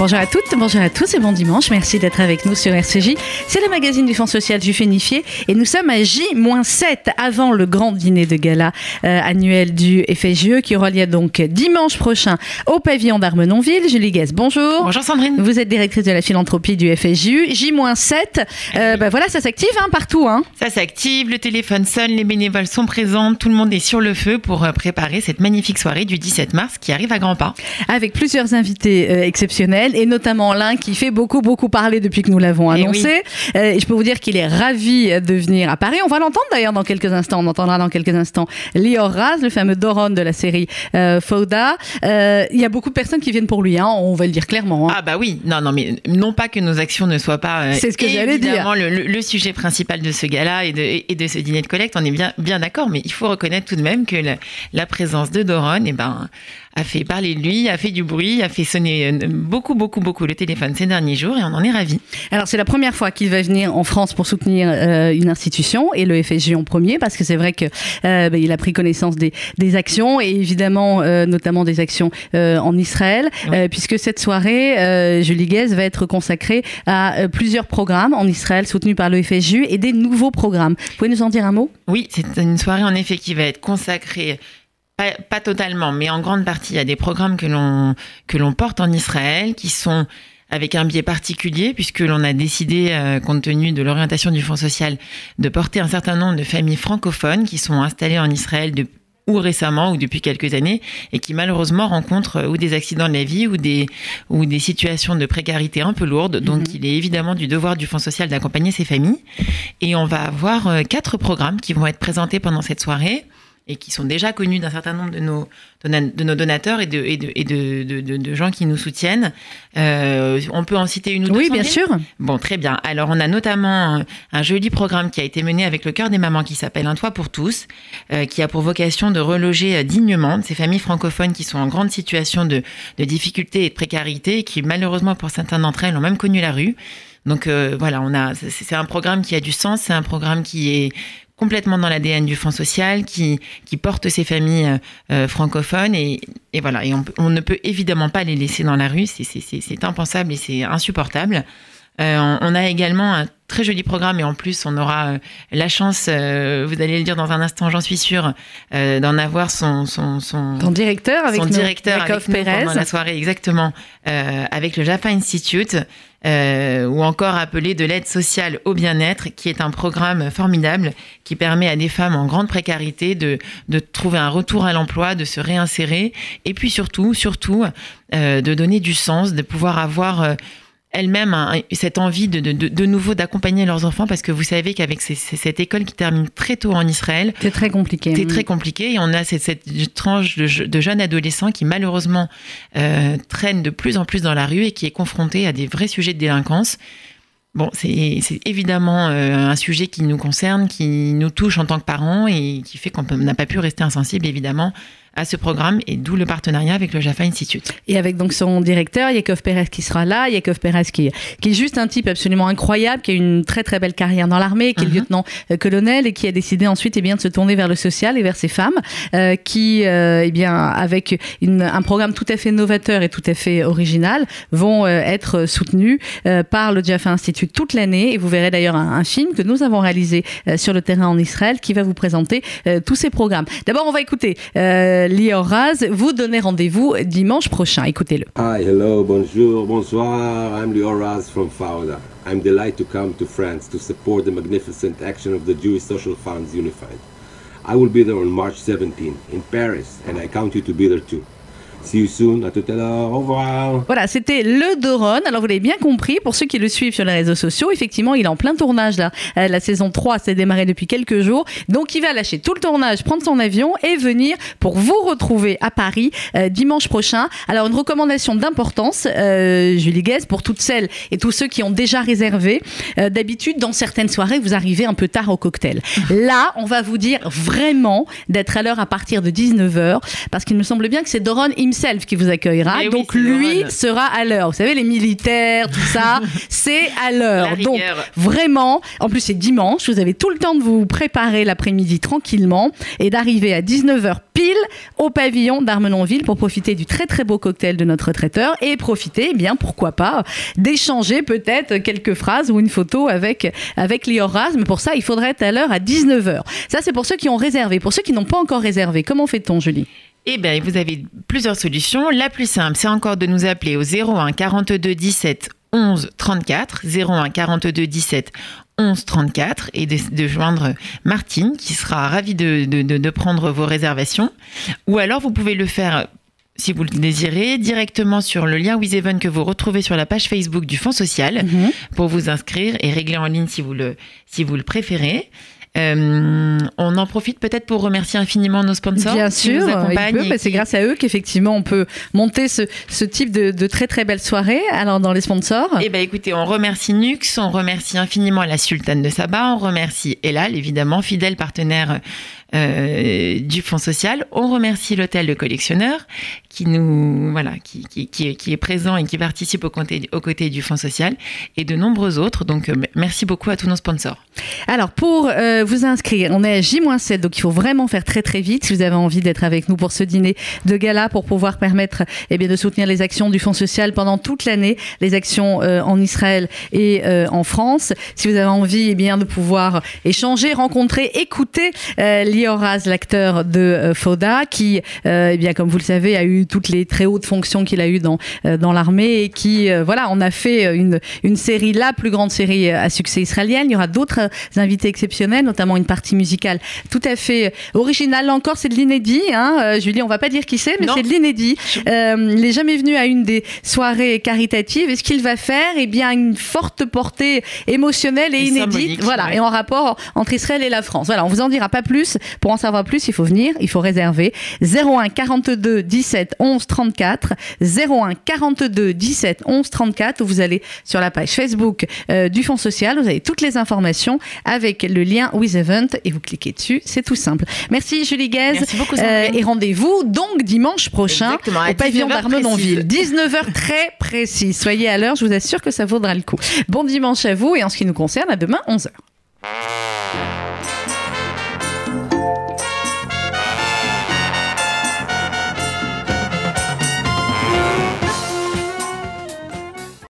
Bonjour à toutes, bonjour à tous et bon dimanche. Merci d'être avec nous sur RCJ. C'est le magazine du Fonds social juif unifié et nous sommes à J-7 avant le grand dîner de gala euh, annuel du FSJE qui aura lieu donc dimanche prochain au pavillon d'Armenonville. Julie Guess, bonjour. Bonjour Sandrine. Vous êtes directrice de la philanthropie du FSJU. J-7, euh, bah voilà, ça s'active hein, partout. Hein. Ça s'active, le téléphone sonne, les bénévoles sont présents, tout le monde est sur le feu pour euh, préparer cette magnifique soirée du 17 mars qui arrive à grands pas. Avec plusieurs invités euh, exceptionnels et notamment l'un qui fait beaucoup, beaucoup parler depuis que nous l'avons Eh annoncé. Euh, et je peux vous dire qu'il est ravi de venir à Paris. On va l'entendre d'ailleurs dans quelques instants. On entendra dans quelques instants Lior Raz, le fameux Doron de la série euh, Fauda. Euh, Il y a beaucoup de personnes qui viennent pour lui, hein, on va le dire clairement. hein. Ah bah oui, non, non, mais non pas que nos actions ne soient pas euh, C'est ce que j'allais dire. évidemment le, le- le sujet principal de ce gala et de, et de ce dîner de collecte, on est bien, bien d'accord, mais il faut reconnaître tout de même que la, la présence de Doron eh ben, a fait parler de lui, a fait du bruit, a fait sonner euh, beaucoup, beaucoup, beaucoup le téléphone ces derniers jours et on en est ravis. Alors c'est la première fois qu'il va venir en France pour soutenir euh, une institution et le FSJ en premier parce que c'est vrai que euh, bah, a pris connaissance des, des actions et évidemment euh, notamment des actions en Israël Oui. puisque cette soirée Julie Guez va être consacrée à plusieurs programmes en Israël soutenus par le FSJ et des nouveaux programmes. Vous pouvez nous en dire un mot? Oui, c'est une soirée en effet qui va être consacrée, pas, pas totalement, mais en grande partie à des programmes que l'on que l'on porte en Israël, qui sont avec un biais particulier, puisque l'on a décidé, euh, compte tenu de l'orientation du Fonds social, de porter un certain nombre de familles francophones qui sont installées en Israël de, ou récemment ou depuis quelques années et qui malheureusement rencontrent euh, ou des accidents de la vie ou des, ou des situations de précarité un peu lourdes. Donc il est évidemment du devoir du Fonds social d'accompagner ces familles. Et on va avoir euh, quatre programmes qui vont être présentés pendant cette soirée et qui sont déjà connus d'un certain nombre de nos, de nos donateurs et de, et de, et de, de- de- de gens qui nous soutiennent. Euh, on peut en citer une ou deux Oui, bien sûr. Bon, très bien. Alors, on a notamment un, un joli programme qui a été mené avec le cœur des mamans qui s'appelle Un toit pour tous, euh, qui a pour vocation de reloger euh, dignement ces familles francophones qui sont en grande situation de, de difficulté et de précarité et qui, malheureusement, pour certains d'entre elles, ont même connu la rue. Donc, euh, voilà, on a, c'est un programme qui a du sens, c'est un programme qui est complètement dans l'ADN du Fonds social, qui, porte ces familles euh, euh, francophones et, voilà. Et on, ne peut évidemment pas les laisser dans la rue, c'est impensable et c'est insupportable. Euh, on, a également un très joli programme et en plus on aura euh, la chance, euh, vous allez le dire dans un instant, j'en suis sûre, euh, d'en avoir son, son, son, Ton directeur avec son nous, directeur avec nous pendant la soirée exactement euh, avec le Jaffa Institute ou encore appelé de l'aide sociale au bien-être qui est un programme formidable qui permet à des femmes en grande précarité de, de trouver un retour à l'emploi, de se réinsérer et puis surtout, surtout de donner du sens, de pouvoir avoir elles-mêmes un- cette envie de, de, de, nouveau d'accompagner leurs enfants parce que vous savez qu'avec ces- ces- cette école qui termine très tôt en Israël, C'est très compliqué. c'est très compliqué et on a cette, cette tranche de, je- de jeunes adolescents qui malheureusement euh, traînent de plus en plus dans la rue et qui est confronté à des vrais sujets de délinquance. Bon, c'est c'est évidemment euh, un sujet qui nous concerne, qui nous touche en tant que parents et qui fait qu'on n'a pas pu rester insensible évidemment à ce programme et d'où le partenariat avec le Jaffa Institute. Et avec donc son directeur, Yakov Pérez, qui sera là. Yakov Pérez, qui, qui est juste un type absolument incroyable, qui a une très très belle carrière dans l'armée, qui est Mhm. lieutenant-colonel et qui a décidé ensuite eh bien, de se tourner vers le social et vers ces femmes, euh, qui, euh, eh bien, avec une, un programme tout à fait novateur et tout à fait original, vont euh, être soutenues euh, par le Jaffa Institute toute l'année. Et vous verrez d'ailleurs un, un film que nous avons réalisé euh, sur le terrain en Israël qui va vous présenter euh, tous ces programmes. D'abord, on va écouter euh, Lior Raz vous donner rendez-vous dimanche prochain. Écoutez-le. Hi, hello, bonjour, bonsoir. I'm Lior Raz from Fauda. I'm delighted to come to France to support the magnificent action of the Jewish Social Funds Unified. I will be there on March 17 in Paris, and I count you to be there too. See you soon. À tout à l'heure. Au revoir. Voilà, c'était le Doron. Alors vous l'avez bien compris, pour ceux qui le suivent sur les réseaux sociaux, effectivement, il est en plein tournage là. Euh, La saison 3 s'est démarrée depuis quelques jours. Donc il va lâcher tout le tournage, prendre son avion et venir pour vous retrouver à Paris euh, dimanche prochain. Alors une recommandation d'importance, euh, Julie Guez, pour toutes celles et tous ceux qui ont déjà réservé. Euh, D'habitude, dans certaines soirées, vous arrivez un peu tard au cocktail. Là, on va vous dire vraiment d'être à l'heure à partir de 19h, parce qu'il me semble bien que c'est Doron himself qui vous accueillera. Eh Donc lui drôle. sera à l'heure. Vous savez, les militaires, tout ça, c'est à l'heure. Donc vraiment, en plus c'est dimanche, vous avez tout le temps de vous préparer l'après-midi tranquillement et d'arriver à 19h pile au pavillon d'Armenonville pour profiter du très très beau cocktail de notre traiteur et profiter, eh bien pourquoi pas, d'échanger peut-être quelques phrases ou une photo avec, avec Lior Raz. Mais pour ça, il faudrait être à l'heure à 19h. Ça, c'est pour ceux qui ont réservé. Pour ceux qui n'ont pas encore réservé, comment fait-on, Julie? Eh bien, vous avez plusieurs solutions. La plus simple, c'est encore de nous appeler au 01 42 17 11 34, 01 42 17 11 34 et de, joindre Martine qui sera ravie de prendre vos réservations. Ou alors, vous pouvez le faire si vous le désirez, directement sur le lien WizEven que vous retrouvez sur la page Facebook du Fonds social pour vous inscrire et régler en ligne si vous le, si vous le préférez. Euh, on en profite peut-être pour remercier infiniment nos sponsors Bien qui sûr, c'est qui- grâce à eux qu'effectivement on peut monter ce, ce type de, de très très belles soirées. Alors dans les sponsors, Eh ben écoutez, on remercie Nux, on remercie infiniment la Sultane de Saba, on remercie Elal, évidemment, fidèle partenaire euh, du Fonds social. On remercie l'hôtel Le Collectionneur qui nous voilà, qui, qui, qui, est, qui est présent et qui participe aux côtés, aux côtés du Fonds social et de nombreux autres. Donc euh, merci beaucoup à tous nos sponsors. Alors, pour euh, vous inscrire, on est à J-7, donc il faut vraiment faire très très vite si vous avez envie d'être avec nous pour ce dîner de gala pour pouvoir permettre eh bien, de soutenir les actions du Fonds social pendant toute l'année, les actions euh, en Israël et euh, en France. Si vous avez envie eh bien, de pouvoir échanger, rencontrer, écouter euh, Lioraz, l'acteur de euh, Foda, qui, euh, eh bien, comme vous le savez, a eu toutes les très hautes fonctions qu'il a eues dans, dans l'armée et qui, voilà, on a fait une, une série, la plus grande série à succès israélienne. Il y aura d'autres invités exceptionnels, notamment une partie musicale tout à fait originale. Là encore, c'est de l'inédit. Hein. Euh, Julie, on va pas dire qui c'est, mais c'est de l'inédit. Euh, il n'est jamais venu à une des soirées caritatives. Et ce qu'il va faire, eh bien, une forte portée émotionnelle et, Et inédite. voilà, ouais. et en rapport entre Israël et la France. Voilà, on vous en dira pas plus. Pour en savoir plus, il faut venir, il faut réserver. 01 42 17 11 34. 01 42 17 11 34. Où vous allez sur la page Facebook euh, du Fonds social. Vous avez toutes les informations avec le lien With Event et vous cliquez dessus. C'est tout simple. Merci Julie Guez. Merci beaucoup, Euh, et rendez-vous donc dimanche prochain Exactement, au pavillon 19h d'Armenonville. 19h très précis. Soyez à l'heure, je vous assure que ça vaudra le coup. Bon dimanche à vous et en ce qui nous concerne, à demain 11h.